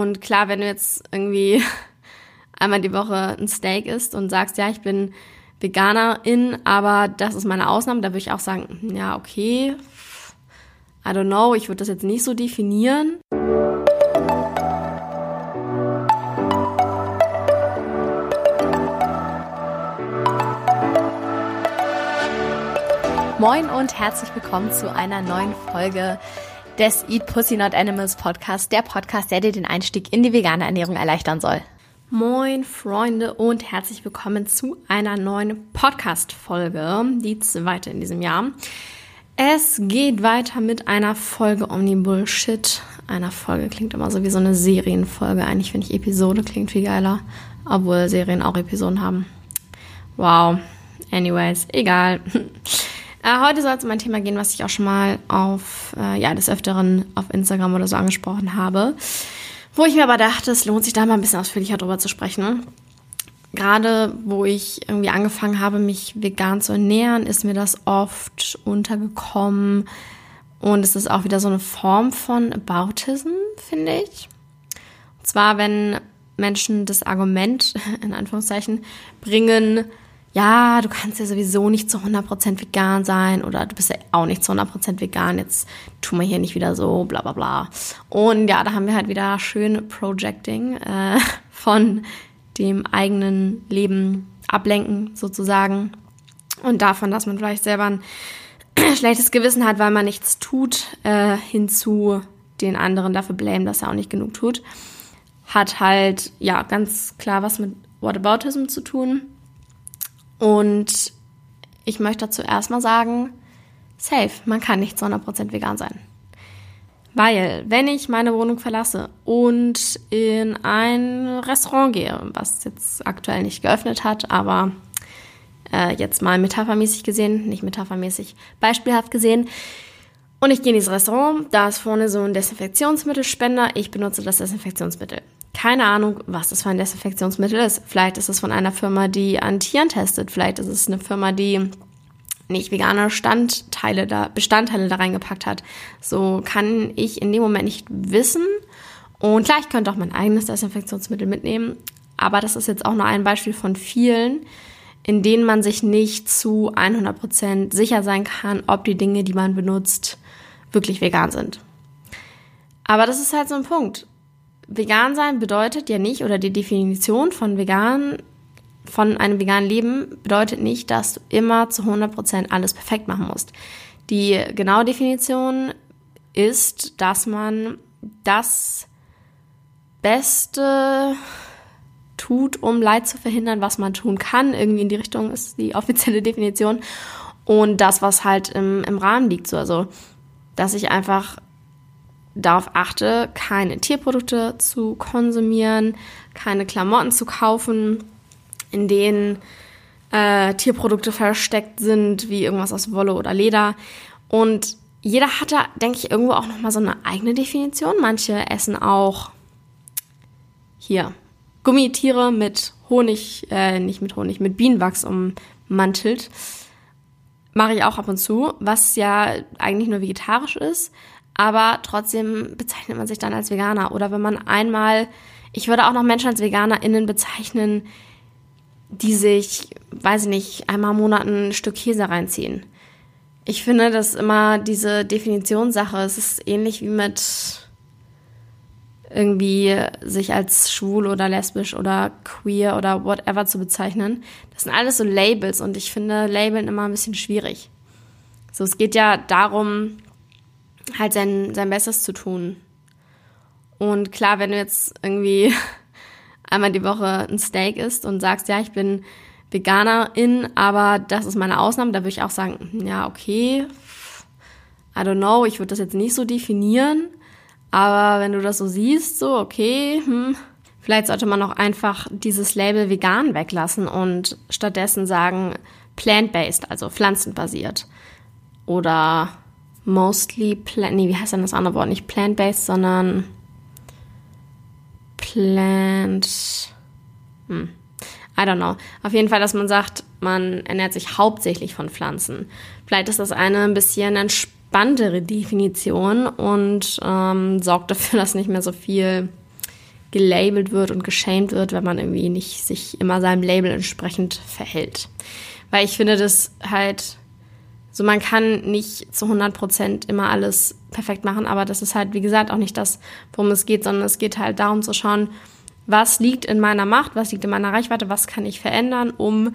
Und klar, wenn du jetzt irgendwie einmal die Woche ein Steak isst und sagst, ja, ich bin Veganerin, aber das ist meine Ausnahme, da würde ich auch sagen, ja, okay, I don't know, ich würde das jetzt nicht so definieren. Moin und herzlich willkommen zu einer neuen Folge des Eat Pussy Not Animals Podcast, der Podcast, der dir den Einstieg in die vegane Ernährung erleichtern soll. Moin Freunde und herzlich willkommen zu einer neuen Podcast-Folge, die zweite in diesem Jahr. Es geht weiter mit einer Folge Omni Bullshit. Einer Folge klingt immer so wie so eine Serienfolge. Eigentlich finde ich Episode klingt viel geiler, obwohl Serien auch Episoden haben. Wow. Anyways, egal. Äh, heute soll es um ein Thema gehen, was ich auch schon mal auf, äh, ja, des Öfteren auf Instagram oder so angesprochen habe. Wo ich mir aber dachte, es lohnt sich da mal ein bisschen ausführlicher drüber zu sprechen. Gerade wo ich irgendwie angefangen habe, mich vegan zu ernähren, ist mir das oft untergekommen. Und es ist auch wieder so eine Form von Aboutism, finde ich. Und zwar, wenn Menschen das Argument, in Anführungszeichen, bringen, ja, du kannst ja sowieso nicht zu 100% vegan sein oder du bist ja auch nicht zu 100% vegan, jetzt tun wir hier nicht wieder so, bla bla bla. Und ja, da haben wir halt wieder schön Projecting äh, von dem eigenen Leben ablenken sozusagen. Und davon, dass man vielleicht selber ein schlechtes Gewissen hat, weil man nichts tut, äh, hinzu den anderen dafür blame, dass er auch nicht genug tut, hat halt ja ganz klar was mit Whataboutism zu tun und ich möchte dazu erstmal sagen, safe, man kann nicht zu 100% vegan sein. Weil, wenn ich meine Wohnung verlasse und in ein Restaurant gehe, was jetzt aktuell nicht geöffnet hat, aber äh, jetzt mal metaphermäßig gesehen, nicht metaphermäßig, beispielhaft gesehen, und ich gehe in dieses Restaurant, da ist vorne so ein Desinfektionsmittelspender, ich benutze das Desinfektionsmittel keine Ahnung, was das für ein Desinfektionsmittel ist. Vielleicht ist es von einer Firma, die an Tieren testet. Vielleicht ist es eine Firma, die nicht vegane Standteile da, Bestandteile da reingepackt hat. So kann ich in dem Moment nicht wissen. Und klar, ich könnte auch mein eigenes Desinfektionsmittel mitnehmen. Aber das ist jetzt auch nur ein Beispiel von vielen, in denen man sich nicht zu 100% sicher sein kann, ob die Dinge, die man benutzt, wirklich vegan sind. Aber das ist halt so ein Punkt vegan sein bedeutet ja nicht, oder die Definition von vegan, von einem veganen Leben bedeutet nicht, dass du immer zu 100% alles perfekt machen musst. Die genaue Definition ist, dass man das Beste tut, um Leid zu verhindern, was man tun kann. Irgendwie in die Richtung ist die offizielle Definition. Und das, was halt im, im Rahmen liegt. So, also, dass ich einfach darauf achte, keine Tierprodukte zu konsumieren, keine Klamotten zu kaufen, in denen äh, Tierprodukte versteckt sind, wie irgendwas aus Wolle oder Leder. Und jeder hat da, denke ich, irgendwo auch nochmal so eine eigene Definition. Manche essen auch hier Gummitiere mit Honig, äh, nicht mit Honig, mit Bienenwachs ummantelt. Mache ich auch ab und zu, was ja eigentlich nur vegetarisch ist, aber trotzdem bezeichnet man sich dann als Veganer. Oder wenn man einmal, ich würde auch noch Menschen als VeganerInnen bezeichnen, die sich, weiß ich nicht, einmal im Monat ein Stück Käse reinziehen. Ich finde, dass immer diese Definitionssache, es ist ähnlich wie mit irgendwie sich als schwul oder lesbisch oder queer oder whatever zu bezeichnen. Das sind alles so Labels und ich finde Labeln immer ein bisschen schwierig. So, es geht ja darum, halt sein, sein Bestes zu tun. Und klar, wenn du jetzt irgendwie einmal die Woche ein Steak isst und sagst, ja, ich bin Veganerin, aber das ist meine Ausnahme, da würde ich auch sagen, ja, okay, I don't know, ich würde das jetzt nicht so definieren, aber wenn du das so siehst, so, okay, hm, vielleicht sollte man auch einfach dieses Label vegan weglassen und stattdessen sagen plant-based, also pflanzenbasiert. Oder mostly plant, nee, wie heißt denn das andere Wort? Nicht plant-based, sondern plant, hm, I don't know. Auf jeden Fall, dass man sagt, man ernährt sich hauptsächlich von Pflanzen. Vielleicht ist das eine ein bisschen entspanntere Definition und ähm, sorgt dafür, dass nicht mehr so viel gelabelt wird und geschämt wird, wenn man irgendwie nicht sich immer seinem Label entsprechend verhält. Weil ich finde das halt, so man kann nicht zu 100 Prozent immer alles perfekt machen, aber das ist halt, wie gesagt, auch nicht das, worum es geht, sondern es geht halt darum zu schauen, was liegt in meiner Macht, was liegt in meiner Reichweite, was kann ich verändern, um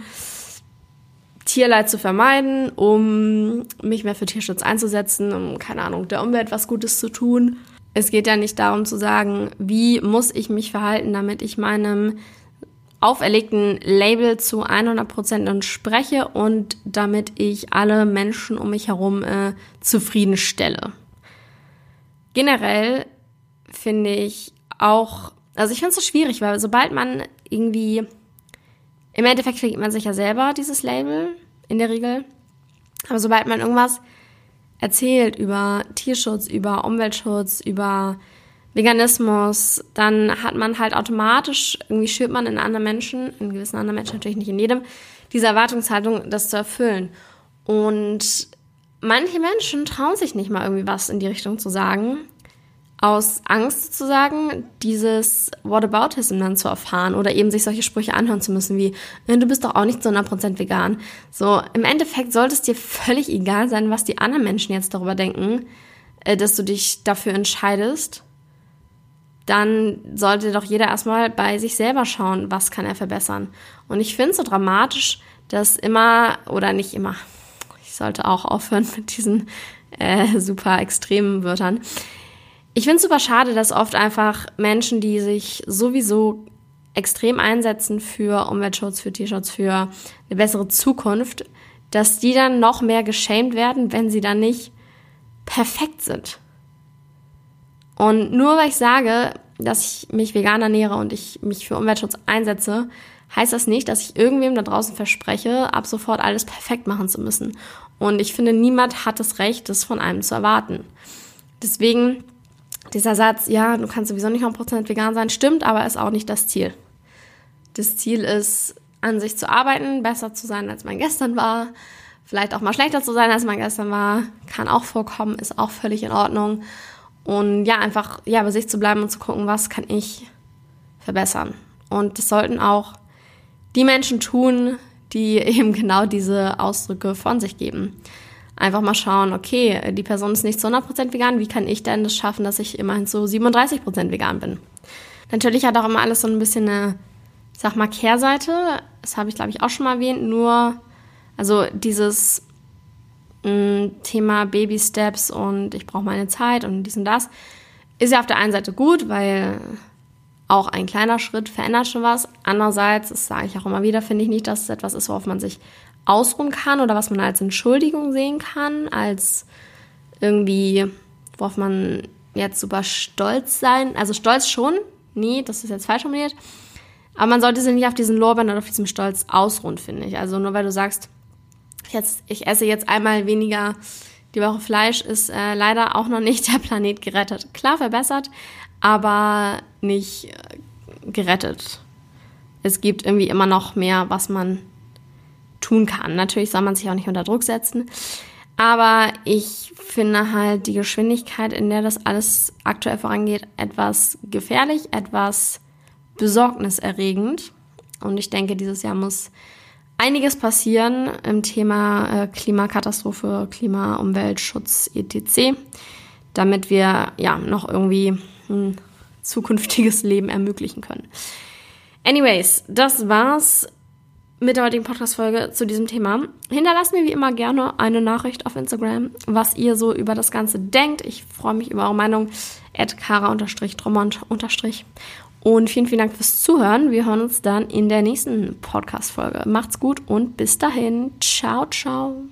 Tierleid zu vermeiden, um mich mehr für Tierschutz einzusetzen, um, keine Ahnung, der Umwelt was Gutes zu tun. Es geht ja nicht darum zu sagen, wie muss ich mich verhalten, damit ich meinem auferlegten Label zu 100% entspreche und damit ich alle Menschen um mich herum äh, zufriedenstelle. Generell finde ich auch, also ich finde es so schwierig, weil sobald man irgendwie, im Endeffekt kriegt man sich ja selber dieses Label, in der Regel, aber sobald man irgendwas erzählt über Tierschutz, über Umweltschutz, über Veganismus, dann hat man halt automatisch, irgendwie schürt man in anderen Menschen, in gewissen anderen Menschen, natürlich nicht in jedem, diese Erwartungshaltung, das zu erfüllen. Und manche Menschen trauen sich nicht mal irgendwie was in die Richtung zu sagen, aus Angst sozusagen, dieses Whataboutism dann zu erfahren oder eben sich solche Sprüche anhören zu müssen wie, du bist doch auch nicht zu 100% vegan. So, im Endeffekt sollte es dir völlig egal sein, was die anderen Menschen jetzt darüber denken, äh, dass du dich dafür entscheidest. Dann sollte doch jeder erstmal bei sich selber schauen, was kann er verbessern. Und ich finde es so dramatisch, dass immer, oder nicht immer, ich sollte auch aufhören mit diesen äh, super extremen Wörtern, ich finde es super schade, dass oft einfach Menschen, die sich sowieso extrem einsetzen für Umweltschutz, für Tierschutz, für eine bessere Zukunft, dass die dann noch mehr geschämt werden, wenn sie dann nicht perfekt sind. Und nur weil ich sage, dass ich mich vegan ernähre und ich mich für Umweltschutz einsetze, heißt das nicht, dass ich irgendwem da draußen verspreche, ab sofort alles perfekt machen zu müssen. Und ich finde, niemand hat das Recht, das von einem zu erwarten. Deswegen dieser Satz, ja, du kannst sowieso nicht 100% vegan sein, stimmt, aber ist auch nicht das Ziel. Das Ziel ist, an sich zu arbeiten, besser zu sein, als man gestern war. Vielleicht auch mal schlechter zu sein, als man gestern war. Kann auch vorkommen, ist auch völlig in Ordnung. Und ja, einfach ja, bei sich zu bleiben und zu gucken, was kann ich verbessern. Und das sollten auch die Menschen tun, die eben genau diese Ausdrücke von sich geben einfach mal schauen, okay, die Person ist nicht zu 100% vegan, wie kann ich denn das schaffen, dass ich immerhin zu 37% vegan bin? Natürlich hat auch immer alles so ein bisschen eine, sag mal, Kehrseite. Das habe ich, glaube ich, auch schon mal erwähnt. Nur, also dieses Thema Baby Steps und ich brauche meine Zeit und dies und das ist ja auf der einen Seite gut, weil auch ein kleiner Schritt verändert schon was. Andererseits, das sage ich auch immer wieder, finde ich nicht, dass es etwas ist, worauf man sich ausruhen kann oder was man als Entschuldigung sehen kann, als irgendwie, worauf man jetzt super stolz sein, also stolz schon, nee, das ist jetzt falsch formuliert, aber man sollte sich nicht auf diesen Lorbeeren oder auf diesem Stolz ausruhen, finde ich. Also nur weil du sagst, jetzt, ich esse jetzt einmal weniger die Woche Fleisch, ist äh, leider auch noch nicht der Planet gerettet. Klar verbessert, aber nicht äh, gerettet. Es gibt irgendwie immer noch mehr, was man tun kann. Natürlich soll man sich auch nicht unter Druck setzen. Aber ich finde halt die Geschwindigkeit, in der das alles aktuell vorangeht, etwas gefährlich, etwas besorgniserregend. Und ich denke, dieses Jahr muss einiges passieren im Thema äh, Klimakatastrophe, Klima, Umweltschutz, etc., damit wir ja noch irgendwie ein zukünftiges Leben ermöglichen können. Anyways, das war's mit der heutigen Podcast-Folge zu diesem Thema. Hinterlasst mir wie immer gerne eine Nachricht auf Instagram, was ihr so über das Ganze denkt. Ich freue mich über eure Meinung. kara-drummond- und vielen, vielen Dank fürs Zuhören. Wir hören uns dann in der nächsten Podcast-Folge. Macht's gut und bis dahin. Ciao, ciao.